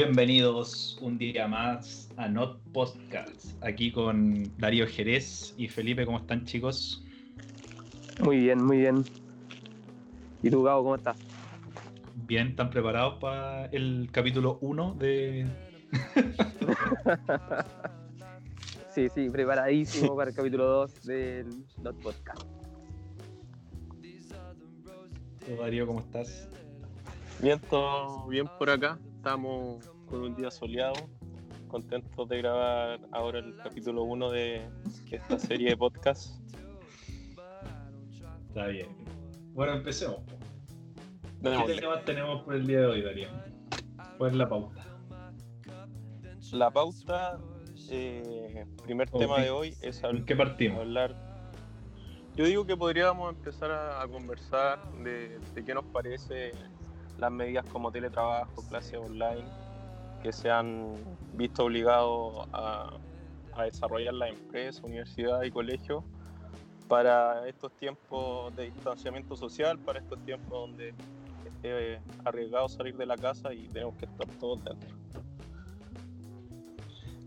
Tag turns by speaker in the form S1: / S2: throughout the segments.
S1: Bienvenidos un día más a Not Podcasts, aquí con Darío Jerez y Felipe, ¿cómo están chicos?
S2: Muy bien, muy bien. ¿Y tú, Gabo, cómo estás?
S1: Bien, ¿están preparados para el capítulo 1 de...
S2: sí, sí, preparadísimo para el capítulo 2 del Not Podcast.
S1: Darío, ¿cómo estás?
S3: Bien, todo bien por acá. Estamos con un día soleado, contentos de grabar ahora el capítulo 1 de esta serie de podcast.
S1: Está bien. Bueno, empecemos. ¿Qué temas tenemos por el día de hoy, Darío? ¿Cuál es la pauta?
S3: La pauta, eh, primer tema de hoy es
S1: ¿Qué partimos?
S3: hablar. Yo digo que podríamos empezar a, conversar de, de qué nos parece las medidas como teletrabajo, clases online, que se han visto obligados a, desarrollar las empresas, universidades y colegios para estos tiempos de distanciamiento social, para estos tiempos donde es arriesgado salir de la casa y tenemos que estar todos dentro.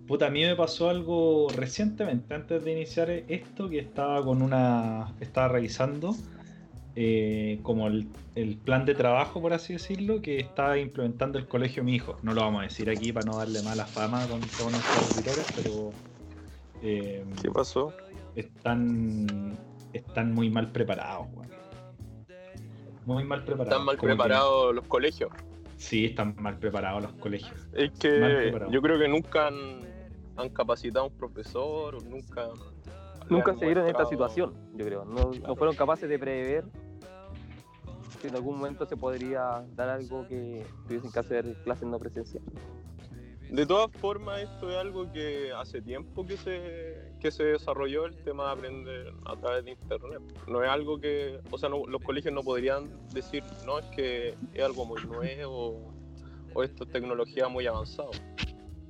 S1: Puta, a mí me pasó algo recientemente, antes de iniciar esto, que estaba con una. estaba revisando eh, como el, plan de trabajo, por así decirlo, que está implementando el colegio mi hijo. No lo vamos a decir aquí para no darle mala fama con todos nuestros auditores, pero.
S3: Eh, ¿Qué pasó?
S1: Están, están muy mal preparados, Muy mal preparados.
S3: ¿Están mal preparados los colegios?
S1: Sí, están mal preparados los colegios.
S3: Es que yo creo que nunca han, han capacitado a un profesor, nunca
S2: nunca se vieron en esta situación, yo creo. No, no, fueron capaces de prever que en algún momento se podría dar algo que tuviesen que hacer clases no presenciales.
S3: De todas formas, esto es algo que hace tiempo que se, que se desarrolló el tema de aprender a través de Internet. No es algo que, o sea, los colegios no podrían decir, no, es que es algo muy nuevo o esto es tecnología muy avanzada.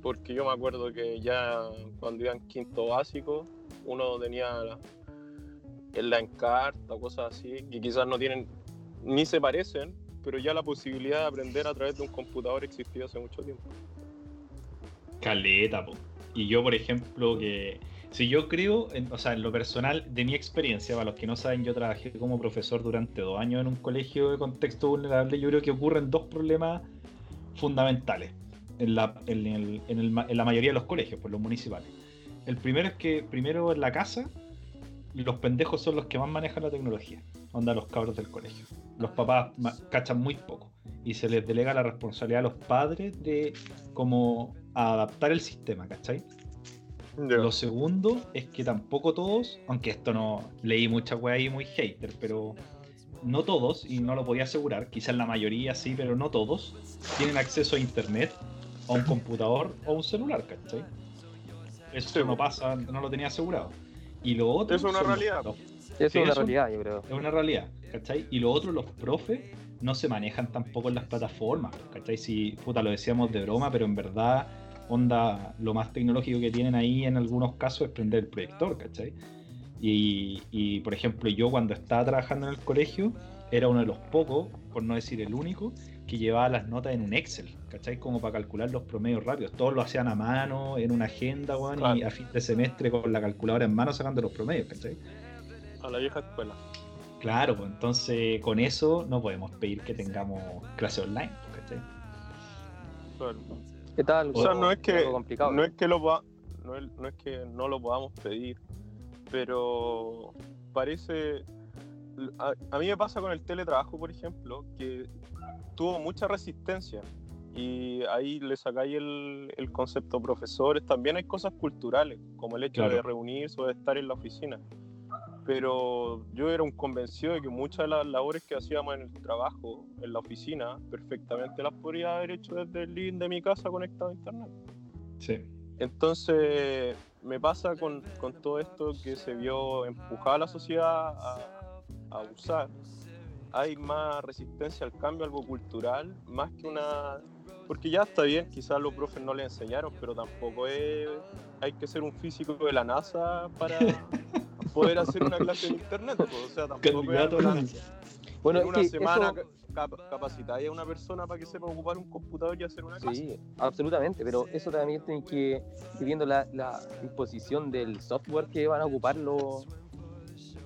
S3: Porque yo me acuerdo que ya cuando iba en quinto básico, uno tenía en la encarta, cosas así, que quizás no tienen, ni se parecen, pero ya la posibilidad de aprender a través de un computador existía hace mucho tiempo.
S1: Caleta, po. Y yo, por ejemplo, que si yo creo, o sea, en lo personal, de mi experiencia, para los que no saben, yo trabajé como profesor durante dos años en un colegio de contexto vulnerable, yo creo que ocurren dos problemas fundamentales en la, en la mayoría de los colegios, por los municipales. El primero es que primero en la casa los pendejos son los que más manejan la tecnología. Onda los cabros del colegio. Los papás cachan muy poco. Y se les delega la responsabilidad a los padres de cómo adaptar el sistema, ¿cachai? Lo segundo es que tampoco todos, aunque esto no leí mucha wea ahí muy hater, pero no todos, y no lo podía asegurar, quizás la mayoría sí, pero no todos, tienen acceso a internet, a un computador o a un celular, ¿cachai? Eso no pasa, no lo tenía asegurado. Y lo otro.
S3: es una realidad.
S2: es una realidad, yo creo.
S1: Es una realidad, ¿cachai? Y lo otro, los profes no se manejan tampoco en las plataformas, ¿cachai? Si, puta, lo decíamos de broma, pero en verdad, onda, lo más tecnológico que tienen ahí en algunos casos es prender el proyector, ¿cachai? Y, y, por ejemplo, yo cuando estaba trabajando en el colegio, era uno de los pocos, por no decir el único, que llevaba las notas en un Excel, ¿cachai? Como para calcular los promedios rápidos. Todos lo hacían a mano, en una agenda, weón, y a fin de semestre con la calculadora en mano sacando los promedios, ¿cachai?
S3: A la vieja escuela.
S1: Claro, pues entonces con eso no podemos pedir que tengamos clase online, ¿cachai?
S2: ¿Qué tal?
S3: O sea, no es que, no es que lo no no es que no lo podamos pedir, pero parece a, mí me pasa con el teletrabajo, por ejemplo, que tuvo mucha resistencia y ahí le sacáis el, el, concepto profesores. También hay cosas culturales, como el hecho de reunirse o de estar en la oficina. Pero yo era un convencido de que muchas de las labores que hacíamos en el trabajo, en la oficina, perfectamente las podría haber hecho desde el link de mi casa conectado a internet.
S1: Sí.
S3: Entonces, me pasa con, con todo esto que se vio empujada la sociedad a, a usar, hay más resistencia al cambio, algo cultural, más que una... Porque ya está bien, quizás los profes no le enseñaron, pero tampoco es... Hay que ser un físico de la NASA para, poder hacer una clase en internet. O sea, tampoco
S2: bueno,
S3: en una semana capacitar a una persona para que sepa ocupar un computador y hacer una clase.
S2: Sí, absolutamente, pero eso también tiene que ir viendo la, disposición del software que van a ocupar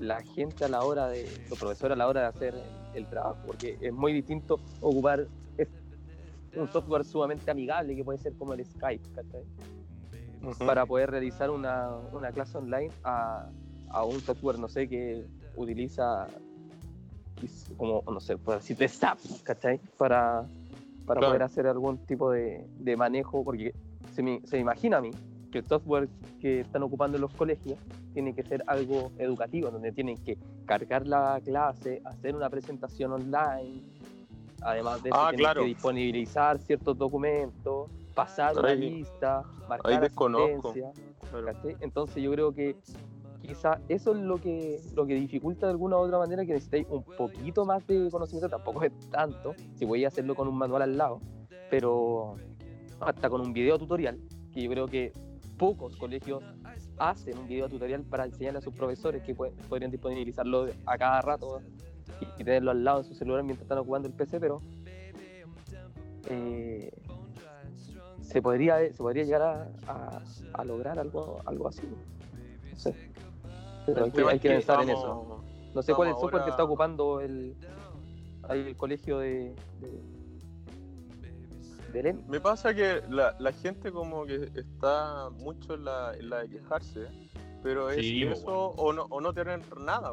S2: la gente a la hora de, los profesores a la hora de hacer el, trabajo, porque es muy distinto ocupar un software sumamente amigable que puede ser como el Skype, Para poder realizar una, una clase online a, a un software, no sé, que utiliza como, no sé, por decirte SAP, ¿cachai? Para, para poder hacer algún tipo de, de manejo, porque se me, se imagina a mí que el software que están ocupando los colegios tiene que ser algo educativo, donde tienen que cargar la clase, hacer una presentación online, además de eso
S3: ah,
S2: tienen que disponibilizar ciertos documentos, pasar una lista, marcar asistencia, Entonces yo creo que quizá eso es lo que, lo que dificulta de alguna u otra manera que necesitáis un poquito más de conocimiento, tampoco es tanto, si voy a hacerlo con un manual al lado, pero hasta con un video tutorial, que yo creo que pocos colegios hacen un video tutorial para enseñarle a sus profesores que podrían disponibilizarlo a cada rato y, tenerlo al lado de su celular mientras están ocupando el PC, pero eh, se podría se podría llegar a, a, lograr algo algo así. No sé. Pero hay que, pensar en eso. No sé cuál es el software que está ocupando el, el colegio de, de,
S3: Me pasa que la, la, gente como que está mucho en la, en la de quejarse, pero es eso o no, o no tener nada.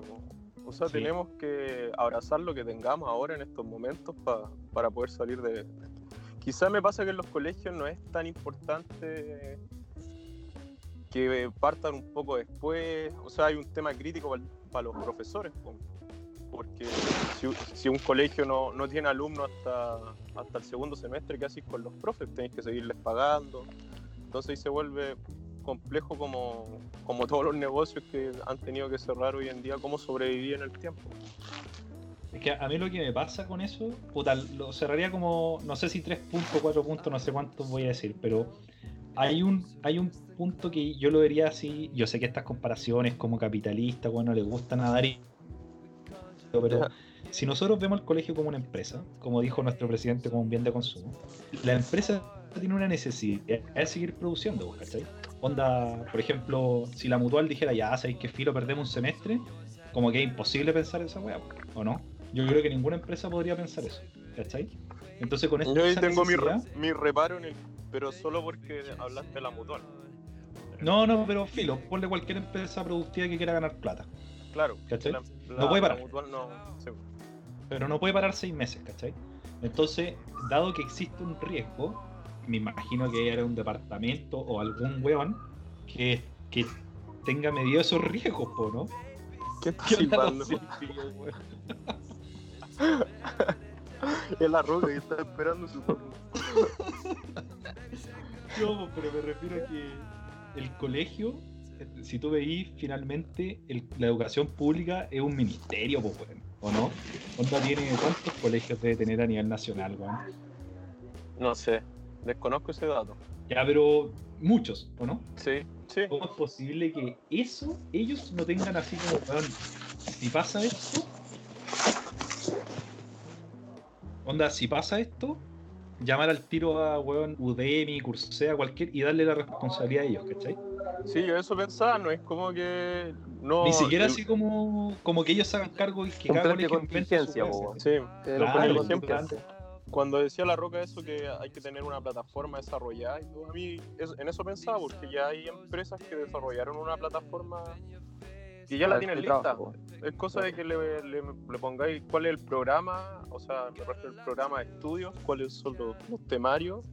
S3: O sea, tenemos que abrazar lo que tengamos ahora en estos momentos para poder salir de... Quizás me pasa que en los colegios no es tan importante que partan un poco después. O sea, hay un tema crítico para los profesores, porque si, un colegio no, no, tiene alumnos hasta, hasta el segundo semestre, ¿qué haces con los profes? Tenéis que seguirles pagando. Entonces ahí se vuelve complejo como, como todos los negocios que han tenido que cerrar hoy en día, cómo sobrevivir en el tiempo.
S1: Es que a mí lo que me pasa con eso, puta, lo cerraría como, no sé si 3 puntos, 4 puntos, no sé cuántos voy a decir, pero hay un, hay un punto que yo lo vería así. Yo sé que estas comparaciones como capitalista, bueno, le gustan a dar. Pero si nosotros vemos el colegio como una empresa, como dijo nuestro presidente, como un bien de consumo, la empresa tiene una necesidad de seguir produciendo, ¿cachai? Onda, por ejemplo, si la mutual dijera, ya, ¿sabéis que filo perdemos un semestre? Como que es imposible pensar esa weá, ¿o no? Yo creo que ninguna empresa podría pensar eso, ¿cachai? Entonces con esto.
S3: Yo ahí tengo mi, mi reparo en el pero solo porque hablaste de la mutual.
S1: No, no, pero filo, ponle cualquier empresa productiva que quiera ganar plata.
S3: Claro.
S1: ¿Cachai? no puede parar. Pero no puede parar seis meses, ¿cachai? Entonces, dado que existe un riesgo, me imagino que era un departamento o algún weón que, que tenga medido esos riesgos, ¿no?
S3: ¿Qué está es la roca y está esperando su turno.
S1: no, pero me refiero a que el colegio, si tú veís finalmente la educación pública es un ministerio, pues, ¿o no? tiene cuántos colegios debe tener a nivel nacional, weón?
S3: No sé, desconozco ese dato.
S1: Ya, pero muchos, ¿o no?
S3: Sí, sí.
S1: ¿Cómo es posible que eso ellos no tengan así como, weón, si pasa esto, Onda, si pasa esto, llamar al tiro a weón Udemy, Coursera, cualquier y darle la responsabilidad a ellos, ¿cachai?
S3: Sí, yo eso pensaba, no es como que. No,
S1: Ni siquiera así como, como que ellos se hagan cargo y que
S2: cada colegio contingencia,
S3: Sí, claro, por ejemplo, cuando decía La Roca eso que hay que tener una plataforma desarrollada, y todo, a mí en eso pensaba, porque ya hay empresas que desarrollaron una plataforma y ya la tienen lista. Es cosa de que le, le, pongáis cuál es el programa, o sea, me refiero al programa de estudios, cuáles son los, temarios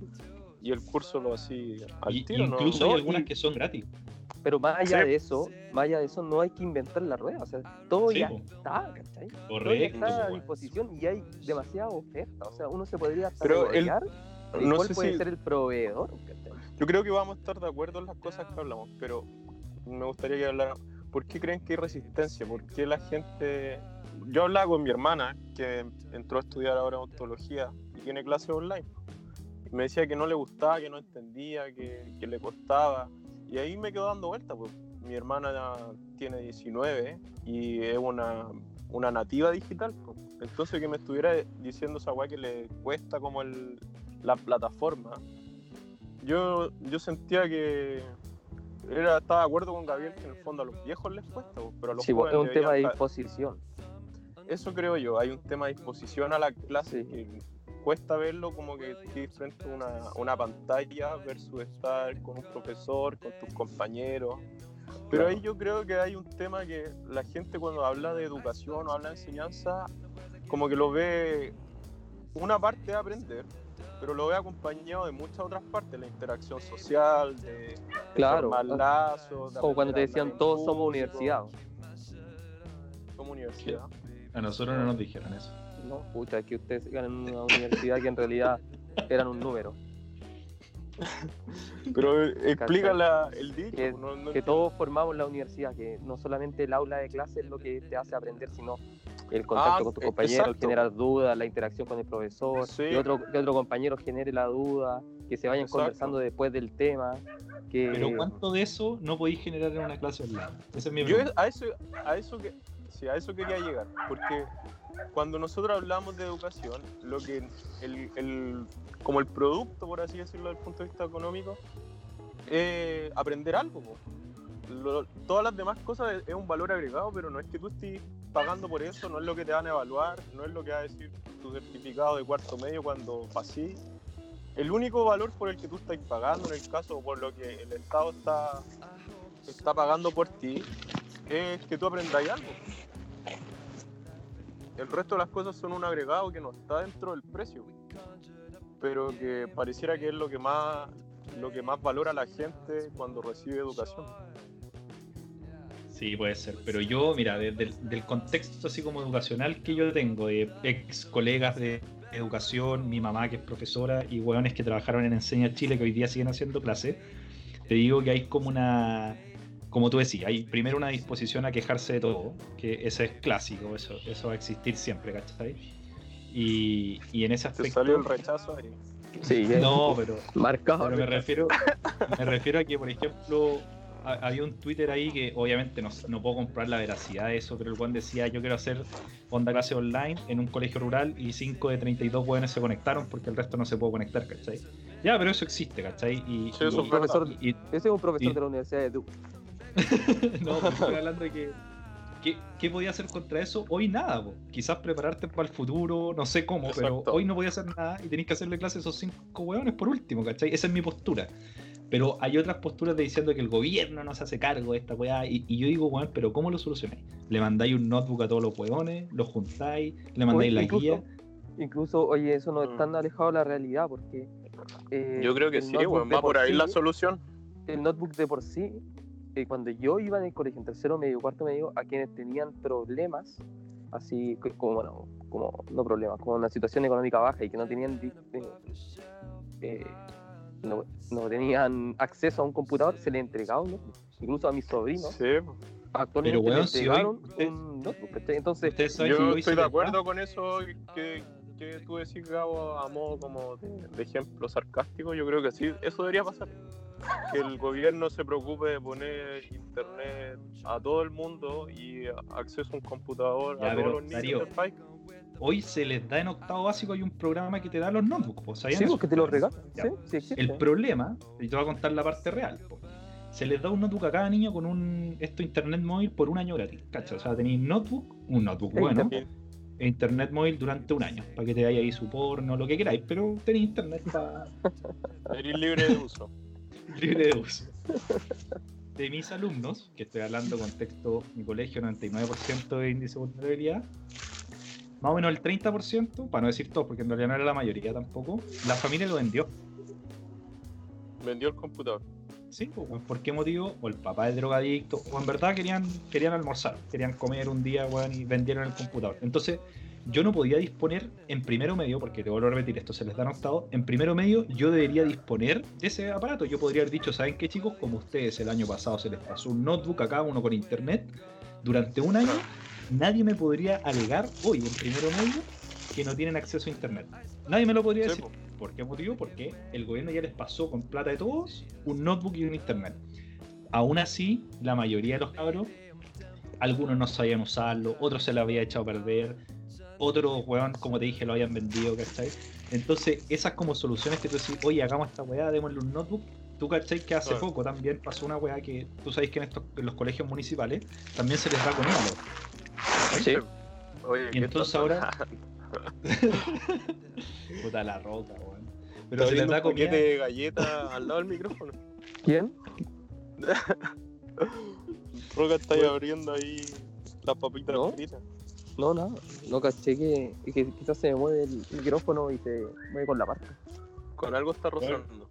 S3: y el curso lo así
S1: al tiro. Incluso hay algunas que son gratis.
S2: Pero más allá de eso, más allá de eso, no hay que inventar la rueda. O sea, todo ya está, ¿cachai?
S1: Correcto.
S2: Todo está a disposición y hay demasiada oferta. O sea, uno se podría hasta Pero el, no cuál puede ser el proveedor.
S3: Yo creo que vamos a estar de acuerdo en las cosas que hablamos, pero me gustaría que hablara ¿por qué creen que hay resistencia? ¿Por qué la gente... Yo hablaba con mi hermana, que entró a estudiar ahora odontología y tiene clases online. Me decía que no le gustaba, que no entendía, que, le costaba. Y ahí me quedo dando vueltas, pues, mi hermana tiene 19 y es una, una nativa digital. Entonces que me estuviera diciendo esa weá que le cuesta como el, la plataforma, yo, yo sentía que era, estaba de acuerdo con Gabriel que en el fondo a los viejos les cuesta, pero a los
S2: sí, es un tema de disposición.
S3: Eso creo yo, hay un tema de disposición a la clase que cuesta verlo como que tienes frente a una, una, pantalla versus estar con un profesor, con tus compañeros. Pero ahí yo creo que hay un tema que la gente cuando habla de educación o habla de enseñanza, como que lo ve una parte de aprender, pero lo ve acompañado de muchas otras partes, la interacción social, de,
S2: claro,
S3: formar lazos.
S2: Como cuando te decían todos somos universidad.
S3: Somos universidad.
S1: A nosotros no nos dijeron eso.
S2: No, pucha, que ustedes sigan en una universidad que en realidad eran un número.
S3: Pero explica el dicho.
S2: Que, todos formamos la universidad, que no solamente el aula de clase es lo que te hace aprender, sino el contacto ah, con tus compañeros, generar dudas, la interacción con el profesor, que, otro, que otro compañero genere la duda, que se vayan conversando después del tema. Que...
S1: Pero ¿cuánto de eso no podéis generar en una clase online?
S3: Esa es mi Yo a eso, a eso que sí, a eso quería llegar, porque cuando nosotros hablamos de educación, lo que el, el, como el producto, por así decirlo, desde el punto de vista económico, es aprender algo. todas las demás cosas es, un valor agregado, pero no es que tú estés pagando por eso, no es lo que te van a evaluar, no es lo que va a decir tu certificado de cuarto medio cuando pasí. El único valor por el que tú estás pagando, en el caso por lo que el Estado está, está pagando por ti, es que tú aprendáis algo. El resto de las cosas son un agregado que no está dentro del precio, pero que pareciera que es lo que más lo que más valora la gente cuando recibe educación.
S1: Sí, puede ser, pero yo, mira, desde del contexto así como educacional que yo tengo, de ex colegas de educación, mi mamá que es profesora y hueones que trabajaron en Enseña Chile que hoy día siguen haciendo clases, te digo que hay como una como tú decías, hay primero una disposición a quejarse de todo, que ese es clásico, eso, eso va a existir siempre, ¿cachai? Y, y en ese aspecto.
S3: salió el rechazo ahí.
S1: Sí, no, pero.
S2: Marcado.
S1: Pero me refiero, me refiero a que, por ejemplo, había un Twitter ahí que obviamente no, no, puedo comprar la veracidad de eso, pero el Juan decía: Yo quiero hacer onda clase online en un colegio rural y 5 de 32 jóvenes se conectaron porque el resto no se puede conectar, ¿cachai? Ya, pero eso existe, ¿cachai?
S2: Y, sí, es un profesor, ese es un profesor de la Universidad de Duke.
S1: no, pues, estoy hablando de que. ¿Qué, podía hacer contra eso? Hoy nada, quizás prepararte para el futuro, no sé cómo, pero hoy no voy a hacer nada y tenéis que hacerle clase a esos cinco hueones por último, ¿cachai? Esa es mi postura. Pero hay otras posturas de diciendo que el gobierno no se hace cargo de esta weá. Y, yo digo, weón, pero ¿cómo lo solucionáis? Le mandáis un notebook a todos los hueones, los juntáis, le mandáis la guía.
S2: Incluso, oye, eso no es tan mm. alejado de la realidad porque.
S3: Eh, yo creo que sí, weón, va por ahí la solución.
S2: El notebook de por sí eh, cuando yo iba en el colegio, en tercero medio, cuarto medio, a quienes tenían problemas, así como, bueno, como, no problemas, como una situación económica baja y que no tenían, eh, eh, no, no, tenían acceso a un computador, se le entregaba un notebook. Incluso a mis sobrinos.
S3: Sí.
S2: Actualmente
S1: Pero
S2: entregaron un notebook. Entonces,
S3: yo estoy de acuerdo con eso que, que tú decís, Gabo, a modo como de, de ejemplo sarcástico. Yo creo que sí, eso debería pasar que el gobierno se preocupe de poner internet a todo el mundo y acceso a un computador a todos los niños del país.
S1: Hoy se les da en octavo básico hay un programa que te da los notebooks.
S2: sí, porque te los regalan.
S1: el problema, y te voy a contar la parte real, se les da un notebook a cada niño con un esto internet móvil por un año gratis. ¿cacho? O sea, tenéis notebook, un notebook bueno, e internet móvil durante un año, para que te vaya ahí su porno, lo que queráis, pero tenéis internet para.
S3: Libre de uso
S1: libre de uso. De mis alumnos, que estoy hablando contexto mi colegio, 99% de índice de vulnerabilidad, más o menos el 30%, para no decir todo, porque en realidad no era la mayoría tampoco, la familia lo vendió.
S3: Vendió el computador.
S1: Sí, pues, ¿por qué motivo? O el papá es drogadicto, o en verdad querían, querían almorzar, querían comer un día, y vendieron el computador. Entonces, yo no podía disponer en primero medio, porque te vuelvo a repetir, esto se les da octavo, en primero medio yo debería disponer de ese aparato. Yo podría haber dicho, ¿saben qué chicos? Como ustedes el año pasado se les pasó un notebook a cada uno con internet, durante un año nadie me podría alegar hoy en primero medio que no tienen acceso a internet. Nadie me lo podría decir. ¿Por qué motivo? Porque el gobierno ya les pasó con plata de todos un notebook y un internet. aún así, la mayoría de los cabros, algunos no sabían usarlo, otros se lo había echado a perder, otros, weón, como te dije, lo habían vendido, ¿cachai? Entonces, esas como soluciones que tú decís, oye, hagamos esta weá, démosle un notebook. Tú, ¿cachai? Que hace poco también pasó una weá que tú sabes que en, estos, en los colegios municipales también se les da con
S2: Sí.
S1: Oye, y entonces ahora. Puta la roca, weón.
S3: Pero se les da comida. de galleta al lado del micrófono.
S2: ¿Quién?
S3: Roca está ahí abriendo ahí las papitas
S2: ¿No?
S3: fritas.
S2: No, nada. No caché que, que, quizás se me mueve el micrófono y se mueve con la marca.
S3: Con algo está rozando.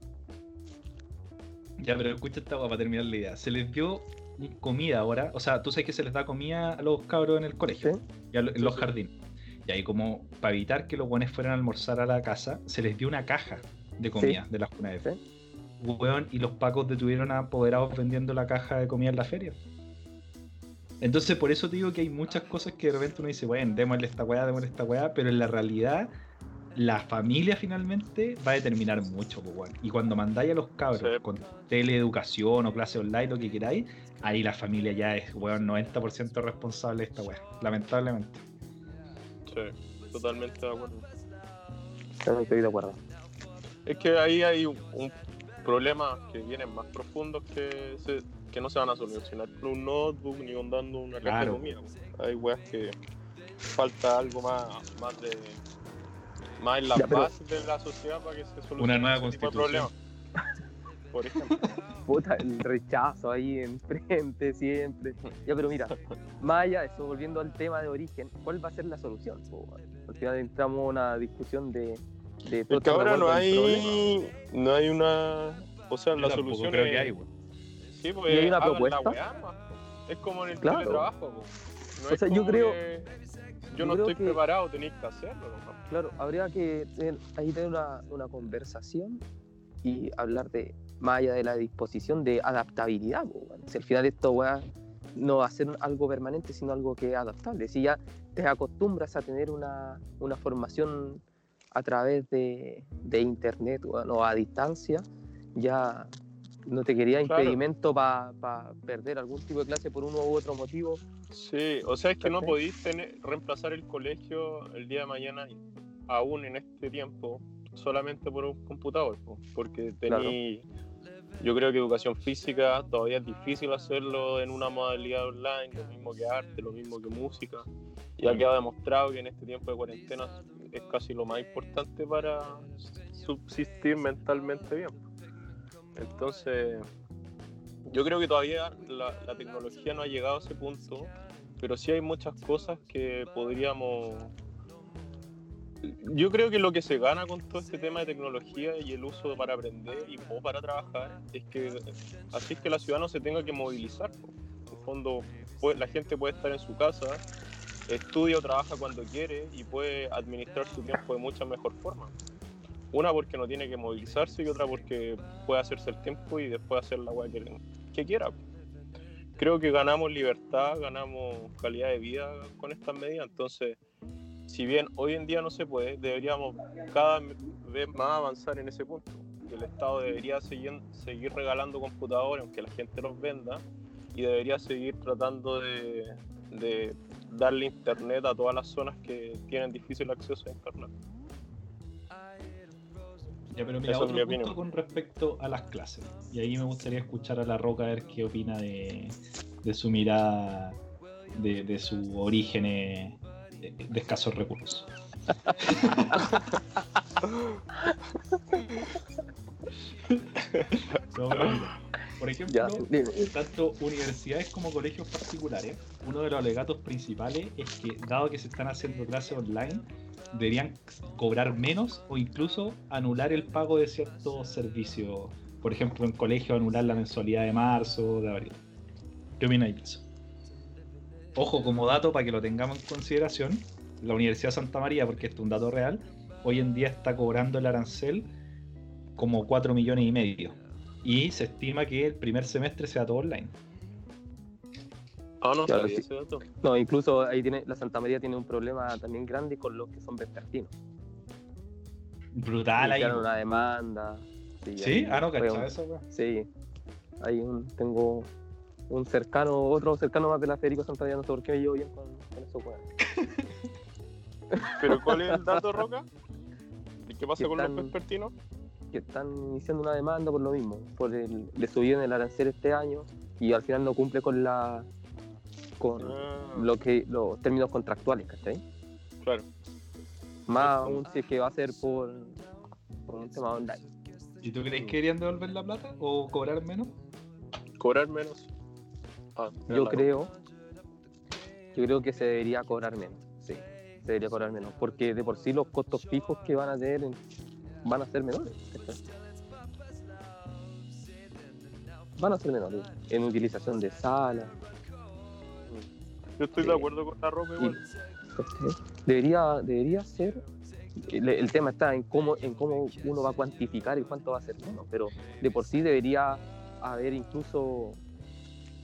S1: Ya, pero escucha esta para terminar la idea. Se les dio comida ahora. O sea, tú sabes que se les da comida a los cabros en el colegio. Y en los jardines. Y ahí como para evitar que los buenos fueran a almorzar a la casa, se les dio una caja de comida de la Juna F. y los pacos detuvieron a apoderados vendiendo la caja de comida en la feria. Entonces, por eso te digo que hay muchas cosas que de repente uno dice, bueno, démosle esta weá, démosle esta weá, pero en la realidad, la familia finalmente va a determinar mucho, pues, Y cuando mandáis a los cabros con teleeducación o clase online, lo que queráis, ahí la familia ya es, weón, 90% responsable de esta weá, lamentablemente.
S3: Sí, totalmente de acuerdo.
S2: Estoy de acuerdo.
S3: Es que ahí hay un, un problema que vienen más profundos que se que no se van a solucionar con un notebook ni dando una de comida. Hay weas que falta algo más, más de más en la base de la sociedad para que se solucione
S1: una nueva constitución.
S3: Por ejemplo.
S2: Puta, el rechazo ahí enfrente siempre. Ya, pero mira, más allá de eso, volviendo al tema de origen, ¿cuál va a ser la solución? Al final entramos a una discusión de, de
S3: que ahora no hay, no hay una. O sea, la solución.
S1: Creo que hay,
S3: Sí, pues,
S2: hay una propuesta.
S3: es como en el claro. teletrabajo.
S2: No o sea, yo creo.
S3: Yo, no estoy preparado, tenéis que hacerlo.
S2: Claro, habría que tener, ahí tener una, una, conversación y hablar de, más allá de la disposición, de adaptabilidad. Si al final esto no va a ser algo permanente, sino algo que es adaptable. Si ya te acostumbras a tener una, una formación a través de, de internet o a distancia, ya no te quería impedimento para perder algún tipo de clase por uno u otro motivo.
S3: Sí, o sea, es que no tener, reemplazar el colegio el día de mañana, aún en este tiempo, solamente por un computador, porque tení, yo creo que educación física todavía es difícil hacerlo en una modalidad online, lo mismo que arte, lo mismo que música. Ya queda demostrado que en este tiempo de cuarentena es casi lo más importante para subsistir mentalmente bien. Entonces, yo creo que todavía la, tecnología no ha llegado a ese punto, pero sí hay muchas cosas que podríamos... Yo creo que lo que se gana con todo este tema de tecnología y el uso para aprender y para trabajar es que así es que la ciudad no se tenga que movilizar. En el fondo, la gente puede estar en su casa, estudia o trabaja cuando quiere y puede administrar su tiempo de mucha mejor forma. Una porque no tiene que movilizarse y otra porque puede hacerse el tiempo y después hacer la weá que, quiera. Creo que ganamos libertad, ganamos calidad de vida con estas medidas. Entonces, si bien hoy en día no se puede, deberíamos cada vez más avanzar en ese punto. El Estado debería seguir, seguir regalando computadores, aunque la gente los venda, y debería seguir tratando de, de darle internet a todas las zonas que tienen difícil acceso a internet
S1: pero mira, otro punto con respecto a las clases. Y ahí me gustaría escuchar a La Roca a ver qué opina de, su mirada, de, de su origen de, escasos recursos. por ejemplo, tanto universidades como colegios particulares, uno de los alegatos principales es que, dado que se están haciendo clases online, deberían cobrar menos o incluso anular el pago de ciertos servicios. Por ejemplo, en colegio anular la mensualidad de marzo, de abril. ¿Qué opináis de eso? Ojo, como dato para que lo tengamos en consideración, la Universidad de Santa María, porque esto es un dato real, hoy en día está cobrando el arancel como 4 millones y medio. Y se estima que el primer semestre sea todo online.
S3: Ah, no,
S2: no, incluso ahí tiene, la Santa María tiene un problema también grande con los que son vespertinos.
S1: Brutal ahí.
S2: una demanda.
S1: Sí, ah, no, cachaba eso,
S2: Sí. Ahí tengo un cercano, otro cercano más de la Federico Santana, no sé por qué me llevo bien con, eso,
S3: ¿Pero cuál es el dato, Roca? ¿Y qué pasa con los vespertinos?
S2: Que están iniciando una demanda por lo mismo, por el, le subieron el arancel este año y al final no cumple con la con ah. lo que los términos contractuales, ¿cachai?
S3: Claro.
S2: Más aún si es que va a ser por, por un tema online.
S1: ¿Y tú crees que querían devolver la plata o cobrar menos?
S3: Cobrar menos.
S2: Ah, yo creo. Yo creo que se debería cobrar menos. Sí, se debería cobrar menos. Porque de por sí los costos fijos que van a tener van a ser menores. Van a ser menores. En utilización de sala.
S3: Yo estoy de acuerdo con la ropa igual.
S2: debería, debería ser el, tema está en cómo, en cómo uno va a cuantificar y cuánto va a ser menos, pero de por sí debería haber incluso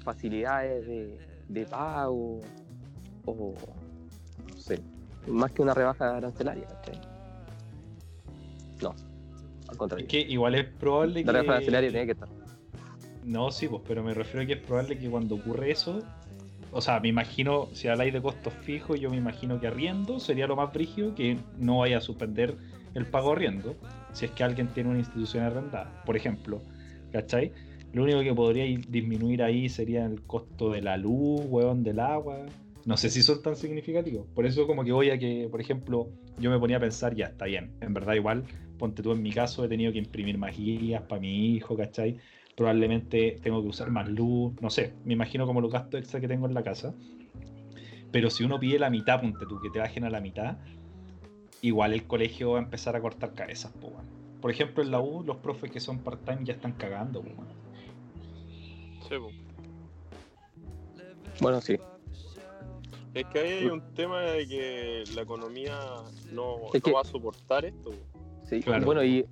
S2: facilidades de, pago o no sé, más que una rebaja arancelaria, No, al contrario.
S1: Es que igual es probable
S2: que. Tiene que estar.
S1: No, sí, pues, pero me refiero a que es probable que cuando ocurre eso, o sea, me imagino, si habláis de costos fijos, yo me imagino que arriendo sería lo más brígido, que no vaya a suspender el pago arriendo, si es que alguien tiene una institución arrendada, por ejemplo, ¿cachai? Lo único que podría disminuir ahí sería el costo de la luz, huevón, del agua. No sé si son tan significativos. Por eso como que voy a que, por ejemplo, yo me ponía a pensar, ya, está bien. En verdad igual, ponte tú en mi caso, he tenido que imprimir más guías para mi hijo, ¿cachai? Probablemente tengo que usar más luz, no sé. Me imagino como los gastos extra que tengo en la casa. Pero si uno pide la mitad, ponte tú, que te bajen a la mitad, igual el colegio va a empezar a cortar cabezas, po, Por ejemplo, en la U, los profes que son part-time ya están cagando, po,
S2: bueno, sí.
S3: Es que ahí hay un tema de que la economía no, va a soportar esto.
S2: Sí, claro. bueno, y,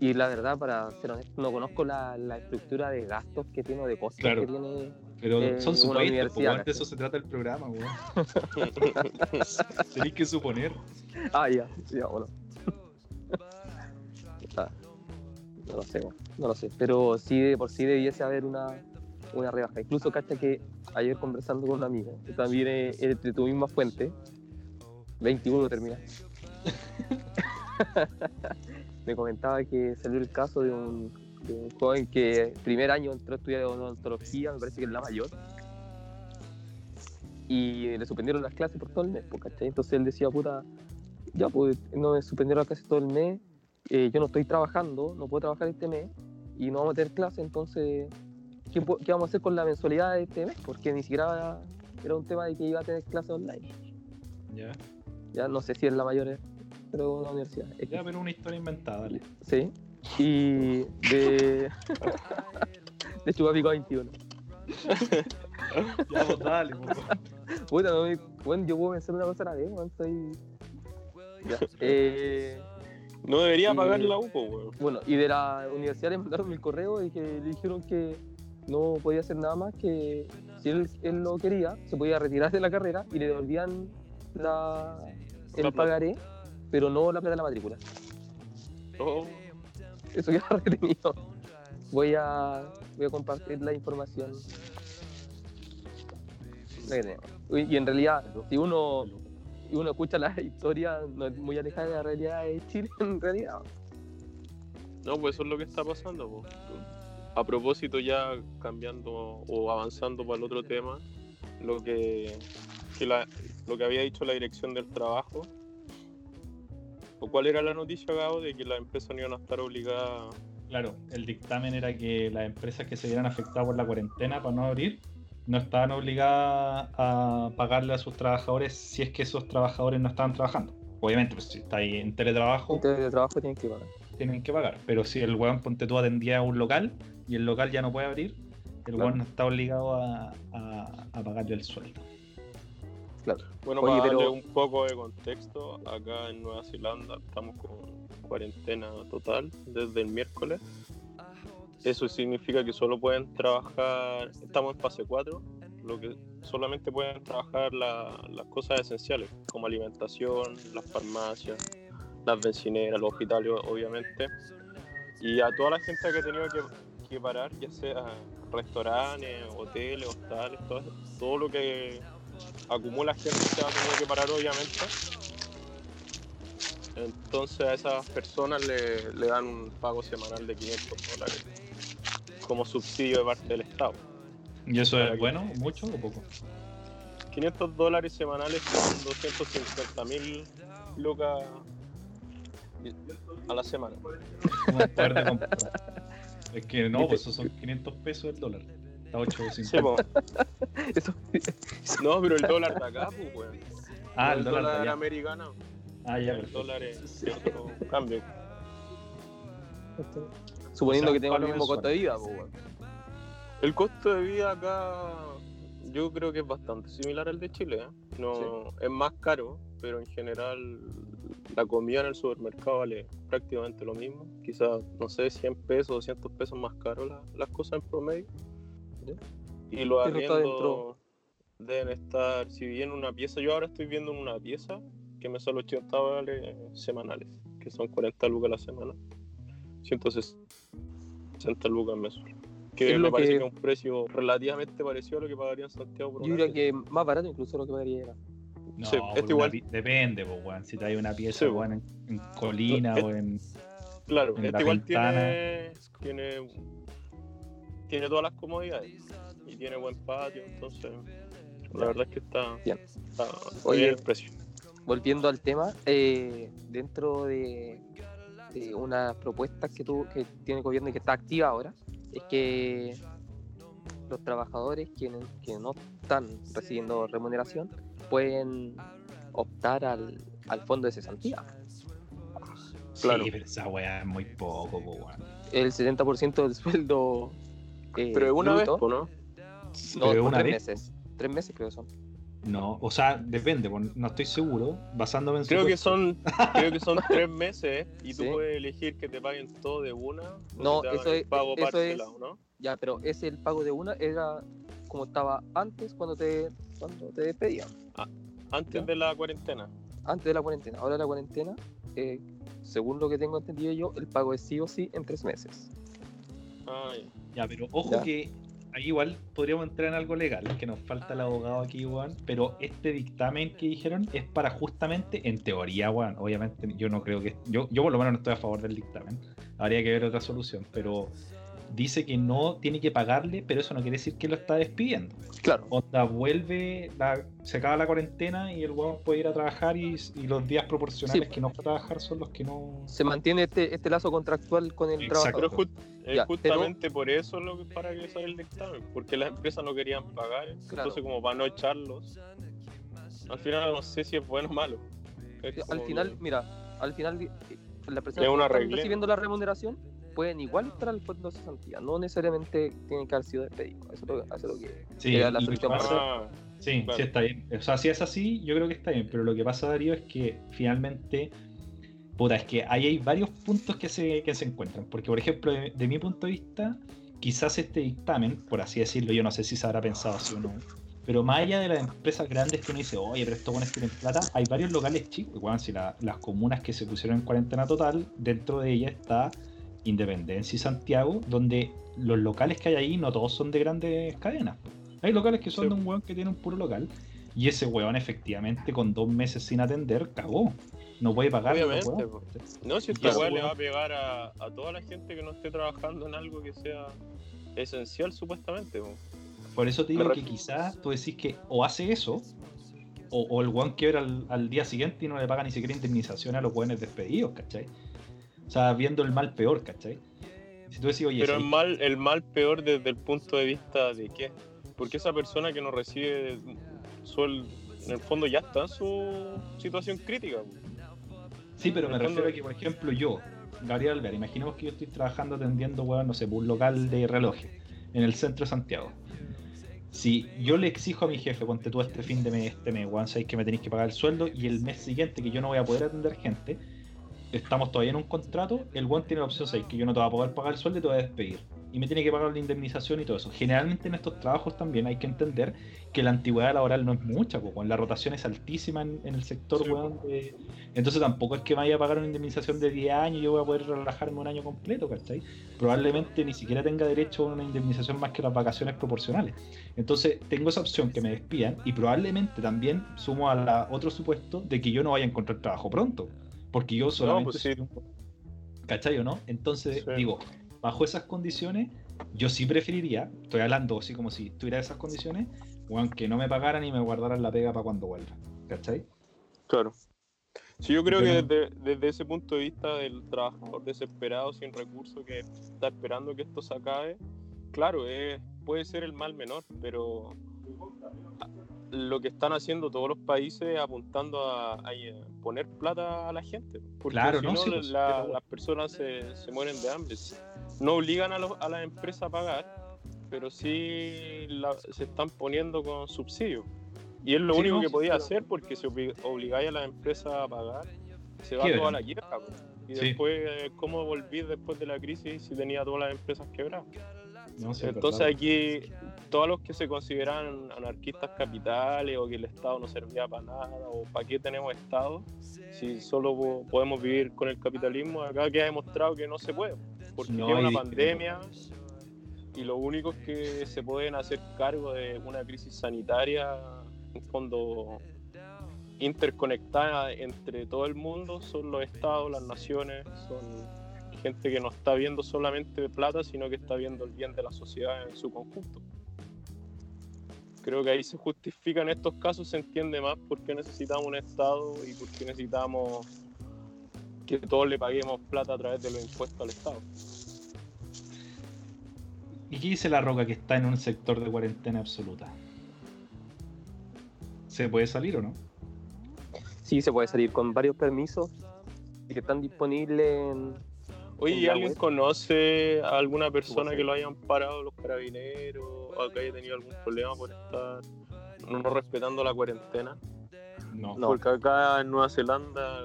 S2: y, la verdad, para ser honesto, no conozco la, la estructura de gastos que tiene o de costos que tiene.
S1: Pero eh, son supuestos, pues, de eso se trata el programa, weón. Tenéis que suponer.
S2: Ah, ya, ya, bueno. Ah, no lo sé, no lo sé. Pero sí, de por sí debiese haber una, una rebaja. Incluso, cacha que ayer conversando con un amigo, que también es, de tu misma fuente, 21 termina, me comentaba que salió el caso de un, joven que primer año entró a estudiar odontología, me parece que es la mayor, y le suspendieron las clases por todo el mes, ¿cachai? Entonces él decía, puta, ya, pues no me suspendieron las clases todo el mes, eh, yo no estoy trabajando, no puedo trabajar este mes, y no vamos a tener clases, entonces ¿qué, vamos a hacer con la mensualidad de este mes? Porque ni siquiera era un tema de que iba a tener clases online.
S1: Ya.
S2: Ya no sé si es la mayor, pero una universidad.
S1: ya, pero una historia inventada, dale.
S2: Sí. Y de. de Chupapico 21.
S1: ya, pues dale,
S2: pues. no, bueno, yo puedo pensar una cosa a la vez, estoy. Ya. Eh.
S3: No debería pagar la UPO, weón.
S2: Bueno, y de la universidad le mandaron el correo y que le dijeron que no podía hacer nada más que si él, él lo quería, se podía retirar de la carrera y le devolvían la, el pagaré, pero no la plata de la matrícula.
S3: Oh.
S2: Eso queda retenido. Voy a, voy a compartir la información. Y en realidad, si uno, uno escucha la historia, no es muy alejada de la realidad de Chile, en realidad.
S3: No, pues eso es lo que está pasando a propósito ya cambiando o avanzando para el otro tema, lo que, lo que había dicho la dirección del trabajo, o cuál era la noticia, Gabo, de que las empresas no iban a estar obligadas...
S1: Claro, el dictamen era que las empresas que se vieran afectadas por la cuarentena para no abrir, no estaban obligadas a pagarle a sus trabajadores si es que esos trabajadores no estaban trabajando. Obviamente, pues si está ahí en teletrabajo...
S2: En teletrabajo tienen que pagar
S1: tienen que pagar. Pero si el weón, ponte tú, atendía a un local y el local ya no puede abrir, el weón no está obligado a, a, pagarle el sueldo.
S3: Claro. Bueno, para darle un poco de contexto, acá en Nueva Zelanda estamos con cuarentena total desde el miércoles. Eso significa que solo pueden trabajar, estamos en fase 4, lo que solamente pueden trabajar las cosas esenciales, como alimentación, las farmacias, las bencineras, los hospitales, obviamente. Y a toda la gente que ha tenido que, que parar, ya sea restaurantes, hoteles, hostales, todo, todo lo que acumula gente se va a tener que parar obviamente. Entonces a esas personas le, le dan un pago semanal de 500 dólares como subsidio de parte del Estado.
S1: ¿Y eso es bueno, mucho o poco?
S3: 500 dólares semanales son 250 mil lucas a la semana.
S1: es que no, pues esos son 500 pesos el dólar. Está 8,50.
S3: no, pero el dólar de acá, pues, weón.
S1: Ah, el,
S3: dólar, americano.
S1: Ah, ya.
S3: El dólar es otro cambio.
S2: Suponiendo que tengo el mismo costo de vida, pues, weón.
S3: El costo de vida acá yo creo que es bastante similar al de Chile. ¿eh? No, Es más caro, pero en general la comida en el supermercado vale prácticamente lo mismo. Quizás, no sé, 100 pesos, 200 pesos más caro las cosas en promedio. Y los arriendos deben estar, si bien una pieza, yo ahora estoy viendo una pieza que me sale 80 dólares semanales, que son 40 lucas a la semana, 160 lucas mensuales. Que me parece que... es un precio relativamente parecido a lo que pagaría en Santiago.
S2: Por yo diría que más barato incluso lo que pagaría
S1: No, este igual... depende, pues, si te hay una pieza en, colina o en.
S3: Claro, este igual tiene, tiene, tiene todas las comodidades y tiene buen patio, entonces la verdad es que está bien, está Oye, el precio.
S2: Volviendo al tema, eh, dentro de, de unas propuestas que, tú, que tiene el gobierno y que está activa ahora, es que los trabajadores quienes, que no están recibiendo remuneración pueden optar al, al fondo de cesantía.
S1: Claro. Sí, pero esa weá es muy poco.
S2: El 70% del sueldo.
S3: Eh, pero una vez, ¿no? No,
S2: una tres meses. Tres meses creo que son.
S1: No, o sea, depende, no estoy seguro, basándome en
S3: creo que son Creo que son tres meses y tú puedes elegir que te paguen todo de una.
S2: No, eso es. Pago eso es ¿no? Ya, pero ese el pago de una era como estaba antes cuando te, cuando te despedían.
S3: Ah, antes de la cuarentena.
S2: Antes de la cuarentena. Ahora la cuarentena, eh, según lo que tengo entendido yo, el pago es sí o sí en tres meses.
S1: Ay. Ya, pero ojo que ahí igual podríamos entrar en algo legal, que nos falta el abogado aquí, Juan, pero este dictamen que dijeron es para justamente, en teoría, Juan, obviamente yo no creo que, yo, yo por lo menos no estoy a favor del dictamen, habría que ver otra solución, pero dice que no tiene que pagarle, pero eso no quiere decir que lo está despidiendo.
S2: Claro.
S1: Onda vuelve, se acaba la cuarentena y el huevón puede ir a trabajar y, los días proporcionales que no puede trabajar son los que no.
S2: Se mantiene este, este lazo contractual con el
S3: Exacto. trabajador. es justamente por eso lo que para que sale el dictamen, porque las empresas no querían pagar, entonces como para no echarlos. Al final no sé si es bueno o malo.
S2: al final, mira, al final eh, la persona que está recibiendo la remuneración pueden igual estar al fondo de cesantía, no necesariamente tienen que haber sido despedidos. Eso es lo, que
S1: sí, la solución. sí, sí está bien. O sea, si es así, yo creo que está bien, pero lo que pasa, Darío, es que finalmente, puta, es que ahí hay varios puntos que se, que se encuentran. Porque, por ejemplo, de, mi punto de vista, quizás este dictamen, por así decirlo, yo no sé si se habrá pensado así o no, pero más allá de las empresas grandes que uno dice, oye, pero estos buenos tienen plata, hay varios locales chicos. Igual, si las comunas que se pusieron en cuarentena total, dentro de ellas está Independencia y Santiago, donde los locales que hay ahí no todos son de grandes cadenas. Hay locales que son de un weón que tiene un puro local. Y ese weón efectivamente con dos meses sin atender, cagó. No puede pagar.
S3: Obviamente. No, si esta weón le va a pegar a, toda la gente que no esté trabajando en algo que sea esencial supuestamente.
S1: Por eso te digo que quizás tú decís que o hace eso, o, el weón quiebra al, al, día siguiente y no le paga ni siquiera indemnización a los weones despedidos, ¿cachai? O sea, viendo el mal peor, ¿cachai?
S3: Si tú decís, oye, Pero el, mal, el mal peor desde el punto de vista de qué? Porque esa persona que no recibe sueldo, en el fondo ya está en su situación crítica.
S1: Sí, pero me refiero a que, por ejemplo, yo, Gabriel Alvear, imaginemos que yo estoy trabajando atendiendo, weón, no sé, un local de relojes en el centro de Santiago. Si yo le exijo a mi jefe, ponte tú este fin de mes, este mes, weón, sabéis que me tenéis que pagar el sueldo y el mes siguiente que yo no voy a poder atender gente, estamos todavía en un contrato, el one tiene la opción 6, que yo no te voy a poder pagar el sueldo y te voy a despedir. y me tiene que pagar la indemnización y todo eso. Generalmente en estos trabajos también hay que entender que la antigüedad laboral no es mucha, pues, la rotación es altísima en, el sector, entonces tampoco es que me vaya a pagar una indemnización de 10 años y yo voy a poder relajarme un año completo, ¿cachai? Probablemente ni siquiera tenga derecho a una indemnización más que las vacaciones proporcionales. Entonces tengo esa opción que me despidan y probablemente también sumo a la otro supuesto de que yo no vaya a encontrar trabajo pronto, porque yo solamente... No, pues ¿Cachai o no? Entonces digo, bajo esas condiciones, yo sí preferiría, estoy hablando así como si tuviera esas condiciones, o que no me pagaran y me guardaran la pega para cuando vuelva. ¿Cachai?
S3: Claro. Sí, yo creo que desde, ese punto de vista del trabajador desesperado, sin recursos, que está esperando que esto se acabe, claro, es, puede ser el mal menor, pero lo que están haciendo todos los países apuntando a, poner plata a la gente. Porque claro, si no, pues, las personas se, se, mueren de hambre. No obligan a, a las empresas a pagar, pero sí se están poniendo con subsidios. Y es lo único que podía hacer porque si obligáis a las empresas a pagar, se va toda la quiebra. Y después, ¿cómo volví después de la crisis si tenía todas las empresas quebradas? Entonces aquí todos los que se consideran anarquistas capitales o que el Estado no servía para nada o para qué tenemos Estado si solo podemos vivir con el capitalismo, acá queda demostrado que no se puede, porque no, una pandemia y lo único que se pueden hacer cargo de una crisis sanitaria, en fondo interconectada entre todo el mundo, son los estados, las naciones, son gente que no está viendo solamente plata, sino que está viendo el bien de la sociedad en su conjunto. Creo que ahí se justifica en estos casos, se entiende más por qué necesitamos un Estado y por qué necesitamos que todos le paguemos plata a través de los impuestos al Estado.
S1: ¿Y qué dice la roca que está en un sector de cuarentena absoluta? ¿Se puede salir o no?
S2: Sí, se puede salir con varios permisos que están disponibles en,
S3: Oye, ¿alguien conoce a alguna persona que lo hayan parado los carabineros o que haya tenido algún problema por estar no respetando la cuarentena? No. Porque acá en Nueva Zelanda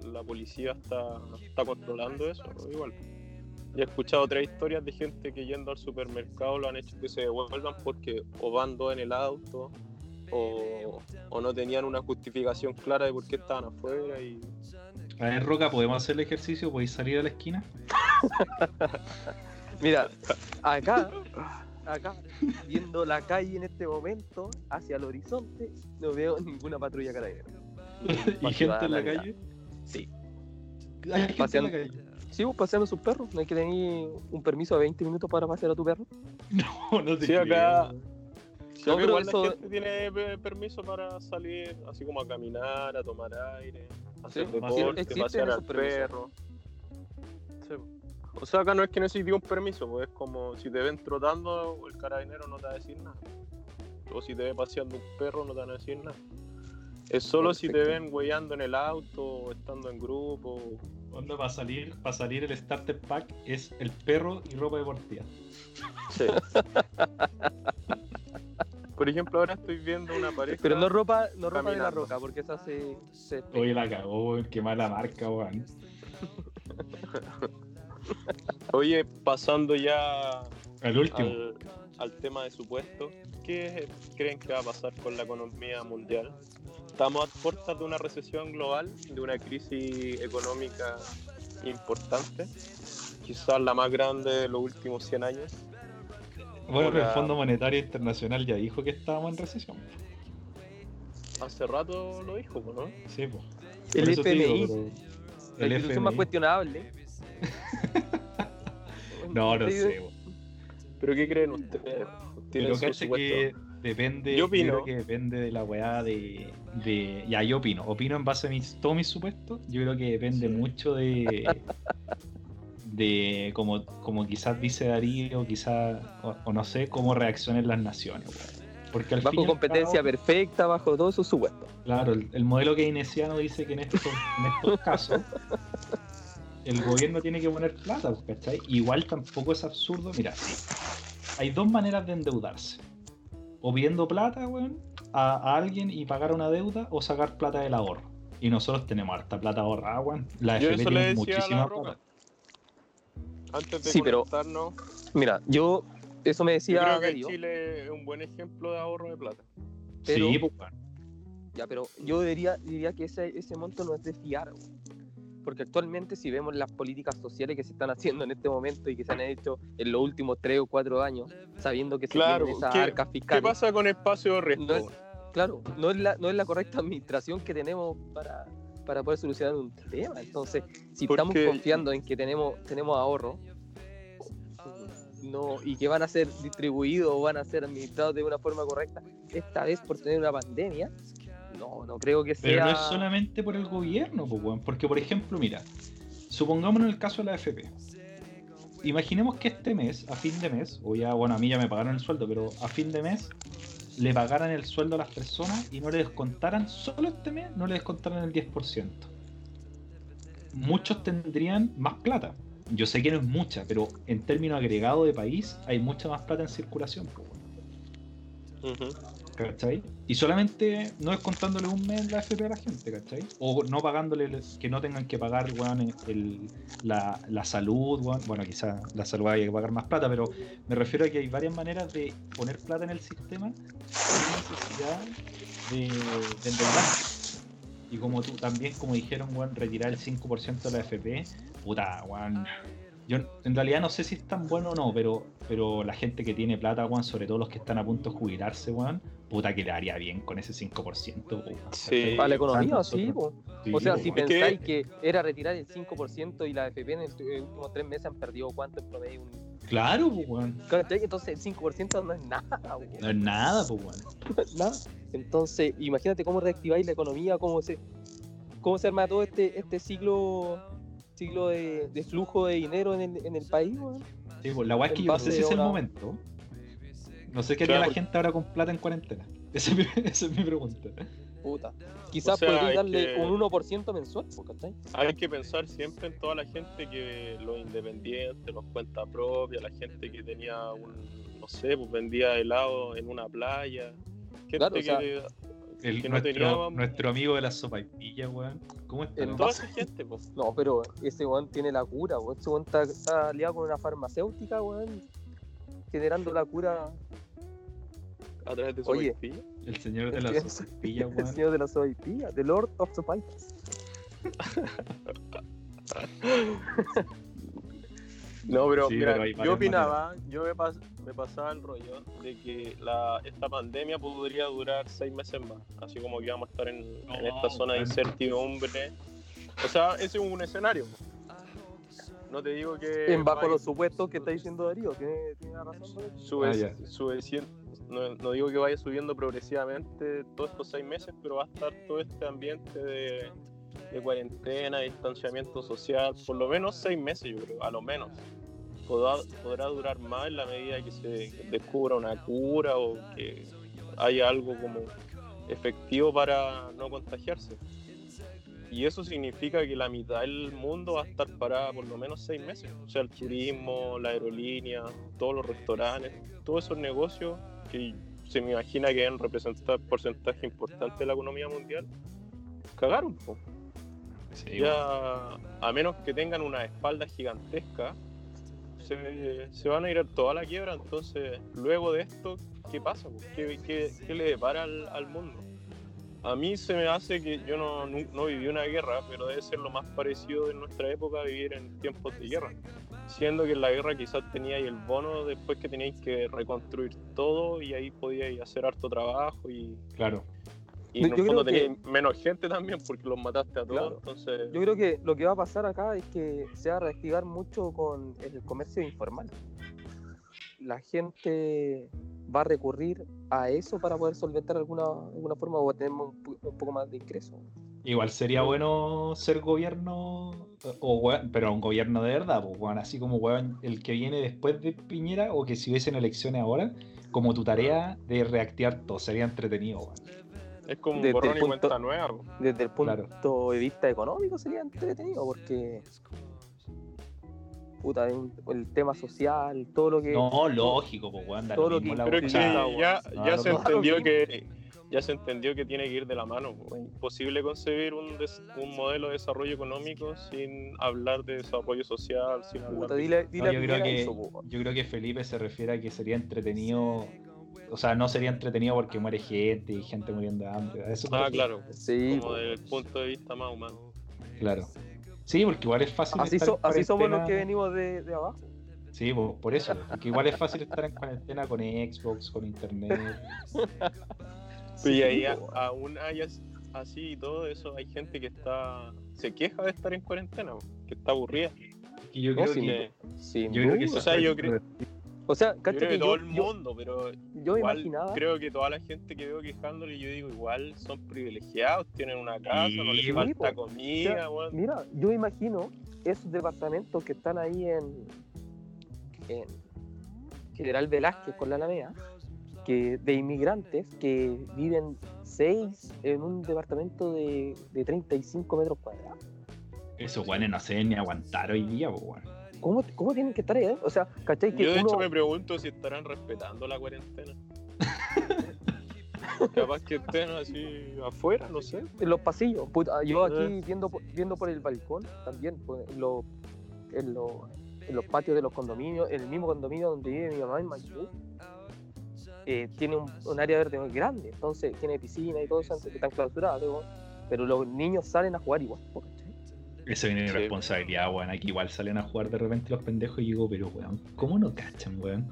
S3: la policía está, está controlando eso, igual. Y he escuchado otras historias de gente que yendo al supermercado lo han hecho que se devuelvan porque o van dos en el auto o, o no tenían una justificación clara de por qué estaban afuera y
S1: a ver, Roca, ¿podemos hacer el ejercicio? ¿Podéis salir a la esquina?
S2: Mira, acá, acá, viendo la calle en este momento, hacia el horizonte, no veo ninguna patrulla carabinera.
S1: ¿Y gente en la calle?
S2: Sí. ¿Hay paseando, en la calle? Sí, vos paseando a sus perros. ¿No hay que tener un permiso de 20 minutos para pasear a tu perro?
S1: No, no te
S3: Sí, acá... no, pero eso... la gente tiene permiso para salir así como a caminar, a tomar aire hacer deporte, pasear al perro. O sea, acá no es que necesites un permiso, pues es como si te ven trotando, el carabinero no te va a decir nada. O si te ve paseando un perro, no te van a decir nada. Es solo si te ven huellando en el auto o estando en grupo.
S1: ¿Dónde va a salir? Para salir el starter pack es el perro y ropa deportiva. Sí.
S3: Por ejemplo, ahora estoy viendo una pareja.
S2: Pero no ropa, no ropa de la roca, porque esa se. se
S1: Oye, la cagó, qué mala marca, weón.
S3: Oye, pasando ya
S1: al último.
S3: Al, tema de supuesto, ¿qué creen que va a pasar con la economía mundial? Estamos a puertas de una recesión global, de una crisis económica importante, quizás la más grande de los últimos 100 años.
S1: Bueno, el Fondo Monetario Internacional ya dijo que estábamos en recesión.
S3: Hace rato lo dijo, ¿no?
S1: Sí, pues.
S2: El FMI. la institución más cuestionable.
S1: no, no sé.
S3: ¿Pero qué creen ustedes?
S1: Pero que depende, yo opino. que depende de la weá de, de, Ya, yo opino. Opino en base a mis, todos mis supuestos. Yo creo que depende mucho de de como, como quizás dice Darío, quizás, o, no sé, cómo reaccionen las naciones.
S2: Porque al bajo competencia perfecta, bajo todo su supuesto.
S1: Claro, el, modelo keynesiano dice que en estos, en estos casos el gobierno tiene que poner plata, ¿cachai? Igual tampoco es absurdo. Mira, hay dos maneras de endeudarse. O pidiendo plata, weón, a, alguien y pagar una deuda, o sacar plata del ahorro. Y nosotros tenemos harta plata ahorrada, weón. La FP tiene muchísima plata
S3: antes de sí, conectarnos,
S2: Mira, yo, eso me decía.
S3: Yo creo que Chile es un buen ejemplo de ahorro de plata.
S1: sí, pues,
S2: Ya, pero yo diría, diría que ese, ese monto no es de fiar. Porque actualmente, si vemos las políticas sociales que se están haciendo en este momento y que se han hecho en los últimos tres o cuatro años, sabiendo que se
S3: claro, tienen esas arcas fiscales. ¿Qué pasa con espacio de resto?
S2: claro, no es, la, no es la correcta administración que tenemos para, para poder solucionar un tema. Entonces, si estamos confiando en que tenemos, tenemos ahorro, no, y que van a ser distribuidos o van a ser administrados de una forma correcta, esta vez por tener una pandemia, no, no creo que sea.
S1: Pero no es solamente por el gobierno, porque por ejemplo, mira, supongamos en el caso de la FP. Imaginemos que este mes, a fin de mes, o ya, bueno, a mí ya me pagaron el sueldo, pero a fin de mes le pagaran el sueldo a las personas y no le descontaran, solo este mes, no le descontaran el 10%. Muchos tendrían más plata. Yo sé que no es mucha, pero en términos agregados de país hay mucha más plata en circulación. ¿Cachai? Y solamente no es contándole un mes la FP a la gente, ¿cachai? O no pagándole que no tengan que pagar, weón, la, salud. Bueno, quizás la salud hay que pagar más plata, pero me refiero a que hay varias maneras de poner plata en el sistema sin necesidad de, de Y como tú también, como dijeron, weón, retirar el 5% de la FP, puta, weón yo en realidad no sé si es tan bueno o no, pero, pero la gente que tiene plata, weón, sobre todo los que están a punto de jubilarse, weón, puta que le haría bien con ese 5%.
S2: sí. Para la economía, sí, O sea, si pensáis que... era retirar el 5% y la FP en los últimos tres meses han perdido cuánto en promedio un...
S1: Claro, pues, weón.
S2: Entonces el 5% no es nada, weón.
S1: No es nada, pues, weón.
S2: nada. Entonces, imagínate cómo reactiváis la economía, cómo se, cómo se arma todo este, este ciclo ciclo de, de flujo de dinero en el, en el país, weón.
S1: Sí, pues la weá es que yo no sé si es el momento. No sé qué haría la gente ahora con plata en cuarentena. Esa es mi, esa es mi pregunta.
S2: Puta. Quizás o podría darle un 1% mensual, ¿cachai?
S3: Hay que pensar siempre en toda la gente que, los independientes, los cuentas propias, la gente que tenía un, no sé, pues vendía helado en una playa. Gente claro, que
S1: nuestro, nuestro, amigo de la sopa y pilla, weón. ¿Cómo está?
S3: En toda esa gente, pues.
S2: No, pero ese weón tiene la cura, weón. Ese weón está, está aliado con una farmacéutica, weón. Generando la cura.
S3: A través de sopa
S1: y pilla. El señor de la sopa y pilla, weón.
S2: El señor de la sopa y pilla. The Lord of Sopa
S3: No, pero mira, yo opinaba, yo me, me, pasaba el rollo de que la, esta pandemia podría durar seis meses más, así como que vamos a estar en, esta zona de incertidumbre. O sea, ese es un escenario. No te digo que...
S2: En bajo los supuestos que está diciendo Darío, tiene, tiene razón.
S3: Sube, ah, no, no, digo que vaya subiendo progresivamente todos estos seis meses, pero va a estar todo este ambiente de de cuarentena, distanciamiento social, por lo menos seis meses, yo creo, a lo menos. Podrá, podrá durar más en la medida que se descubra una cura o que haya algo como efectivo para no contagiarse. Y eso significa que la mitad del mundo va a estar parada por lo menos seis meses. O sea, el turismo, la aerolínea, todos los restaurantes, todos esos negocios que se me imagina que deben representar porcentaje importante de la economía mundial, cagaron ya, a menos que tengan una espalda gigantesca, se, van a ir a toda la quiebra. Entonces, luego de esto, ¿qué pasa? ¿Qué, qué, le depara al, mundo? A mí se me hace que yo no, no, viví una guerra, pero debe ser lo más parecido de nuestra época vivir en tiempos de guerra. Siendo que en la guerra quizás teníais el bono después que teníais que reconstruir todo y ahí podíais hacer harto trabajo y,
S1: claro.
S3: Y en el fondo que... menos gente también porque los mataste a todos. Entonces...
S2: Yo creo que lo que va a pasar acá es que se va a reactivar mucho con el comercio informal. La gente va a recurrir a eso para poder solventar alguna, alguna forma o tener un, poco más de ingreso.
S1: Igual sería bueno ser gobierno, o, pero un gobierno de verdad, pues, así como el que viene después de Piñera o que si hubiesen elecciones ahora, como tu tarea de reactivar todo, sería entretenido.
S3: Es como un borrón y cuenta nueva.
S2: Desde el punto de vista económico sería entretenido porque puta, el tema social, todo lo que.
S1: No, lógico, pues weón,
S3: todo lo que, Pero que ya, ya se entendió que ya se entendió que tiene que ir de la mano. Es imposible concebir un, un modelo de desarrollo económico sin hablar de desarrollo social, sin hablar
S1: de... yo, creo que, yo creo que Felipe se refiere a que sería entretenido o sea, no sería entretenido porque muere gente y gente muriendo de hambre. Eso
S3: ah, claro. Sí. Como desde el punto de vista más humano.
S1: Claro. Sí, porque igual es fácil.
S2: Así, así somos los que venimos de, de abajo.
S1: Sí, por eso. Porque igual es fácil estar en cuarentena con Xbox, con internet.
S3: y ahí aún hay así y todo eso, hay gente que está se queja de estar en cuarentena, que está aburrida.
S1: Y yo creo que,
S3: sí, yo creo que o sea, yo creo
S2: o sea,
S3: yo creo que, todo el mundo, pero
S2: yo igual imaginaba...
S3: creo que toda la gente que veo quejándole, yo digo, igual son privilegiados, tienen una casa, no les falta comida.
S2: Mira, yo imagino esos departamentos que están ahí en, en General Velázquez con la Alameda, que, de inmigrantes que viven seis en un departamento de, de 35 metros cuadrados.
S1: Esos guanes no sé ni aguantar hoy día, pues,
S2: ¿Cómo, ¿Cómo, tienen que estar ahí? Eh? O sea, ¿cachai?
S3: Que Yo de hecho me pregunto si estarán respetando la cuarentena. Capaz que estén así afuera, no sé.
S2: En los pasillos. yo aquí eh. viendo, viendo por el balcón también, pues, en, en, los patios de los condominios, en el mismo condominio donde vive mi mamá en Maipú, eh, tiene un, área verde muy grande, entonces tiene piscina y todo eso, que están clausurados, pero los niños salen a jugar igual.
S1: Eso viene de responsabilidad, weón. Aquí igual salen a jugar de repente los pendejos y digo, pero weón, ¿cómo no cachan, weón?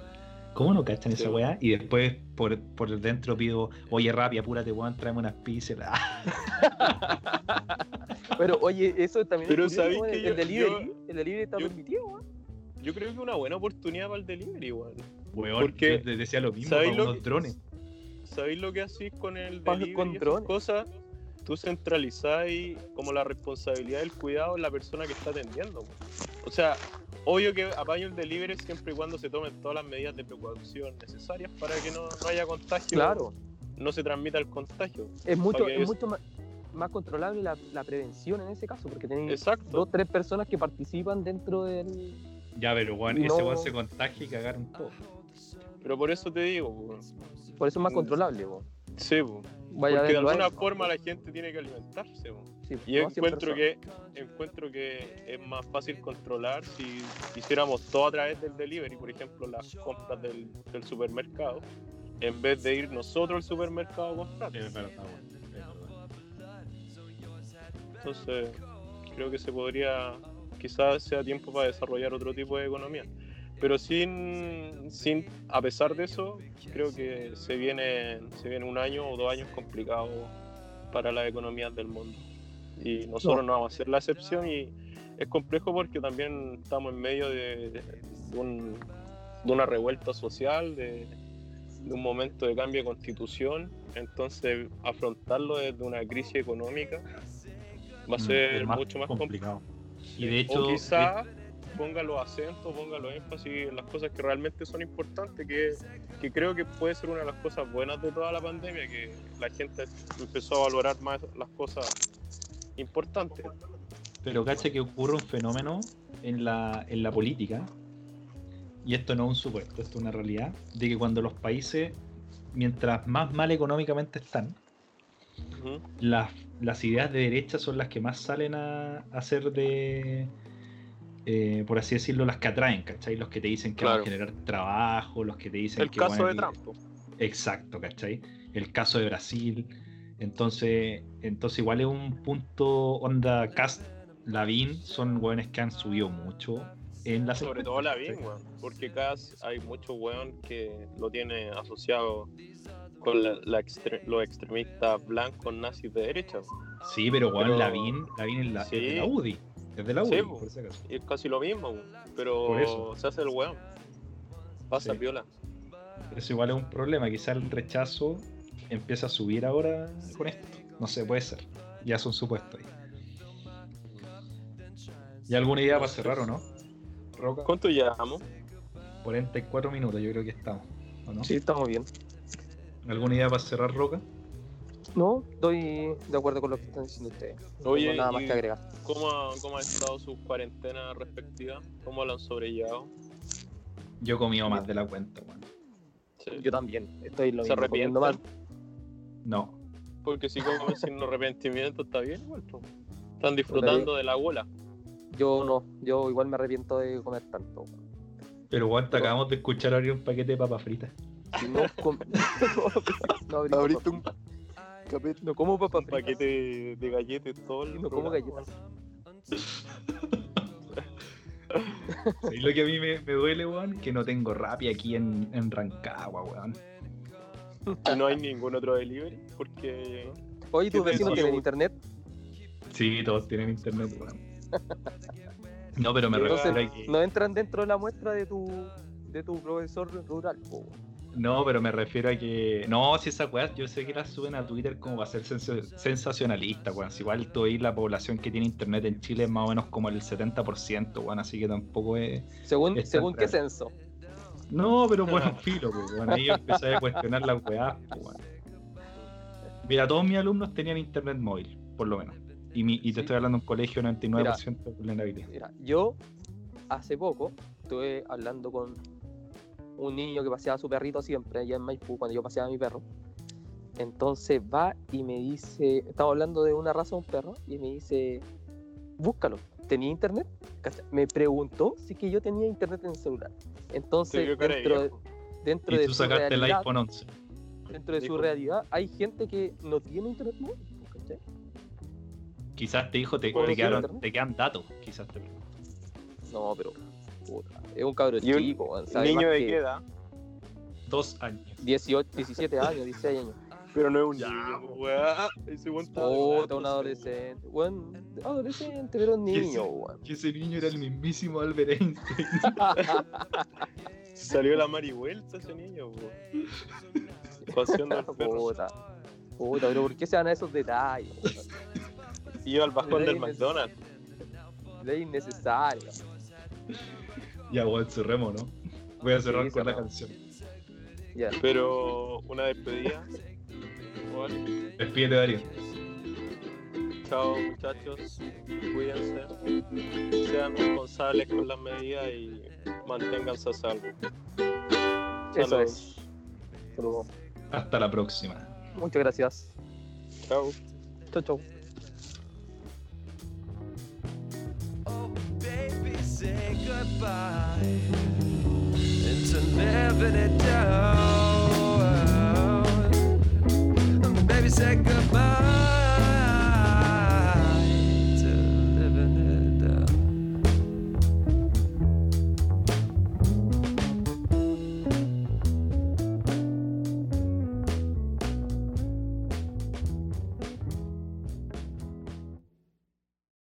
S1: ¿Cómo no cachan esa weá? Y después por, por dentro pido, oye, Rappi, apúrate, weón, tráeme unas pizzas.
S2: pero oye, eso también pero es curioso, el, el, delivery, el delivery está permitido, weón.
S3: Yo creo que es una buena oportunidad para el delivery, weón.
S1: Weón, porque yo decía lo mismo, para unos drones.
S3: ¿Sabéis lo que hacís con el delivery con drones? cosas? Tú centralizáis como la responsabilidad del cuidado en la persona que está atendiendo. O sea, obvio que apaño el delivery siempre y cuando se tomen todas las medidas de precaución necesarias para que no, haya contagio.
S2: Claro.
S3: No se transmita el contagio.
S2: Es mucho, es mucho más, controlable la, prevención en ese caso, porque tenéis dos o tres personas que participan dentro del.
S1: Ya, pero Juan, ese Juan se contagia y cagaron todo.
S3: Pero por eso te digo,
S2: Por eso es más controlable, Juan.
S3: Sí, porque de alguna forma la gente tiene que alimentarse. y encuentro que, encuentro que es más fácil controlar si hiciéramos todo a través del delivery, por ejemplo, las compras del, supermercado, en vez de ir nosotros al supermercado a comprar. Entonces, creo que se podría, quizás sea tiempo para desarrollar otro tipo de economía pero sin, sin, a pesar de eso, creo que se viene, se viene un año o dos años complicados para las economías del mundo. Y nosotros no. vamos a ser la excepción y es complejo porque también estamos en medio de, un, de una revuelta social, de, un momento de cambio de constitución, entonces afrontarlo desde una crisis económica va a mm, ser mucho más complicado.
S1: Y de hecho,
S3: ponga los acentos, ponga los énfasis en las cosas que realmente son importantes, que, que, creo que puede ser una de las cosas buenas de toda la pandemia, que la gente empezó a valorar más las cosas importantes.
S1: Pero caché que ocurre un fenómeno en la, en la política, y esto no es un supuesto, esto es una realidad, de que cuando los países, mientras más mal económicamente están, las, las ideas de derecha son las que más salen a, a ser de, eh, por así decirlo, las que atraen, ¿cachai? Los que te dicen que van a generar trabajo, los que te dicen
S3: el
S1: que.
S3: El caso de Trump.
S1: Exacto, ¿cachai? El caso de Brasil. Entonces, entonces igual es un punto onda Cast, Lavin, son hueones que han subido mucho en la
S3: Sobre todo Lavin, weón, porque Cast hay muchos weón que lo tiene asociado con la, los extremistas blancos nazis de derecha.
S1: Sí, pero weón, Lavin, Lavin es la, la UDI. Es de la U,
S3: por Y es casi lo mismo, pero se hace el weón. Pasa viola.
S1: Eso igual es un problema, quizá el rechazo empieza a subir ahora con esto. No sé, puede ser. Ya son supuestos ahí. ¿Y alguna idea para cerrar o no?
S3: Roca. ¿Cuánto llevamos?
S1: 44 minutos, yo creo que estamos. ¿o no?
S2: Sí, estamos bien.
S1: ¿Alguna idea para cerrar, Roca?
S2: No, estoy de acuerdo con lo que están diciendo ustedes. No Oye, tengo nada más que agregar.
S3: ¿cómo ha, ¿Cómo ha estado su cuarentena respectiva? ¿Cómo lo han sobrellevado?
S1: Yo he comido más de la cuenta,
S2: Yo también. Estoy lo
S3: ¿Se arrepiente? Mal.
S1: No.
S3: Porque si comen sin arrepentimiento está bien, igual. Están disfrutando de la bola.
S2: Yo no, yo igual me arrepiento de comer tanto.
S1: Pero bueno, acabamos de escuchar abrir un paquete de papas fritas.
S2: No, com...
S3: no, no abriste un
S2: no como papas
S3: un paquete de, galletas todo el
S2: No como galletas.
S1: Es lo que a mí me, me, duele, weón, que no tengo Rappi aquí en, en Rancagua, weón.
S3: Y no hay ningún otro delivery, porque...
S2: Oye, ¿tus vecinos tienen internet?
S1: Sí, todos tienen internet, weón. No, pero me refiero a que...
S2: No entran dentro de la muestra de tu, de tu profesor rural,
S1: No, pero me refiero a que. No, si esa weá, yo sé que la suben a Twitter como para ser sensacionalista, weón. Si igual tú veis la población que tiene internet en Chile es más o menos como el 70%, weón, así que tampoco es.
S2: ¿Según, ¿según qué censo?
S1: No, pero bueno, filo, weón. Ahí empecé a cuestionar las weá, weón. Mira, todos mis alumnos tenían internet móvil, por lo menos. Y, te estoy hablando de un colegio 99% de vulnerabilidad.
S2: Mira, yo hace poco estuve hablando con un niño que paseaba a su perrito siempre allá en Maipú, cuando yo paseaba a mi perro. Entonces va y me dice, estaba hablando de una raza de un perro, y me dice, búscalo, ¿tenía internet? Me preguntó si que yo tenía internet en el celular. Entonces, dentro, de, dentro
S1: y tú sacaste el iPhone 11.
S2: Dentro de su realidad, hay gente que no tiene internet móvil.
S1: Quizás te dijo, te, te, quedaron, te quedan datos, quizás te
S2: No, pero puta, es un cabro chico.
S3: Un niño de qué edad?
S1: Dos años.
S2: 18, 17 años, 16 años.
S3: Pero no es un niño, weón. Ese
S2: weón Puta, un adolescente. Weón, adolescente, pero un niño, weón.
S1: Que ese niño era el mismísimo Albert Einstein.
S3: Salió la marihuelta ese niño, weón. Pasión perro.
S2: Puta. Puta, pero ¿por qué se dan a esos detalles?
S3: Iba al bajón del McDonald's.
S2: Ley innecesaria.
S1: Ya, bueno, cerremos, ¿no? Voy a cerrar con la canción.
S3: Ya. Pero una despedida.
S1: Despídete, Darío.
S3: Chao, muchachos. Cuídense. Sean responsables con las medidas y manténganse a salvo.
S2: Eso es.
S1: Hasta la próxima.
S2: Muchas gracias.
S3: Chao.
S2: Chao, chao. Goodbye.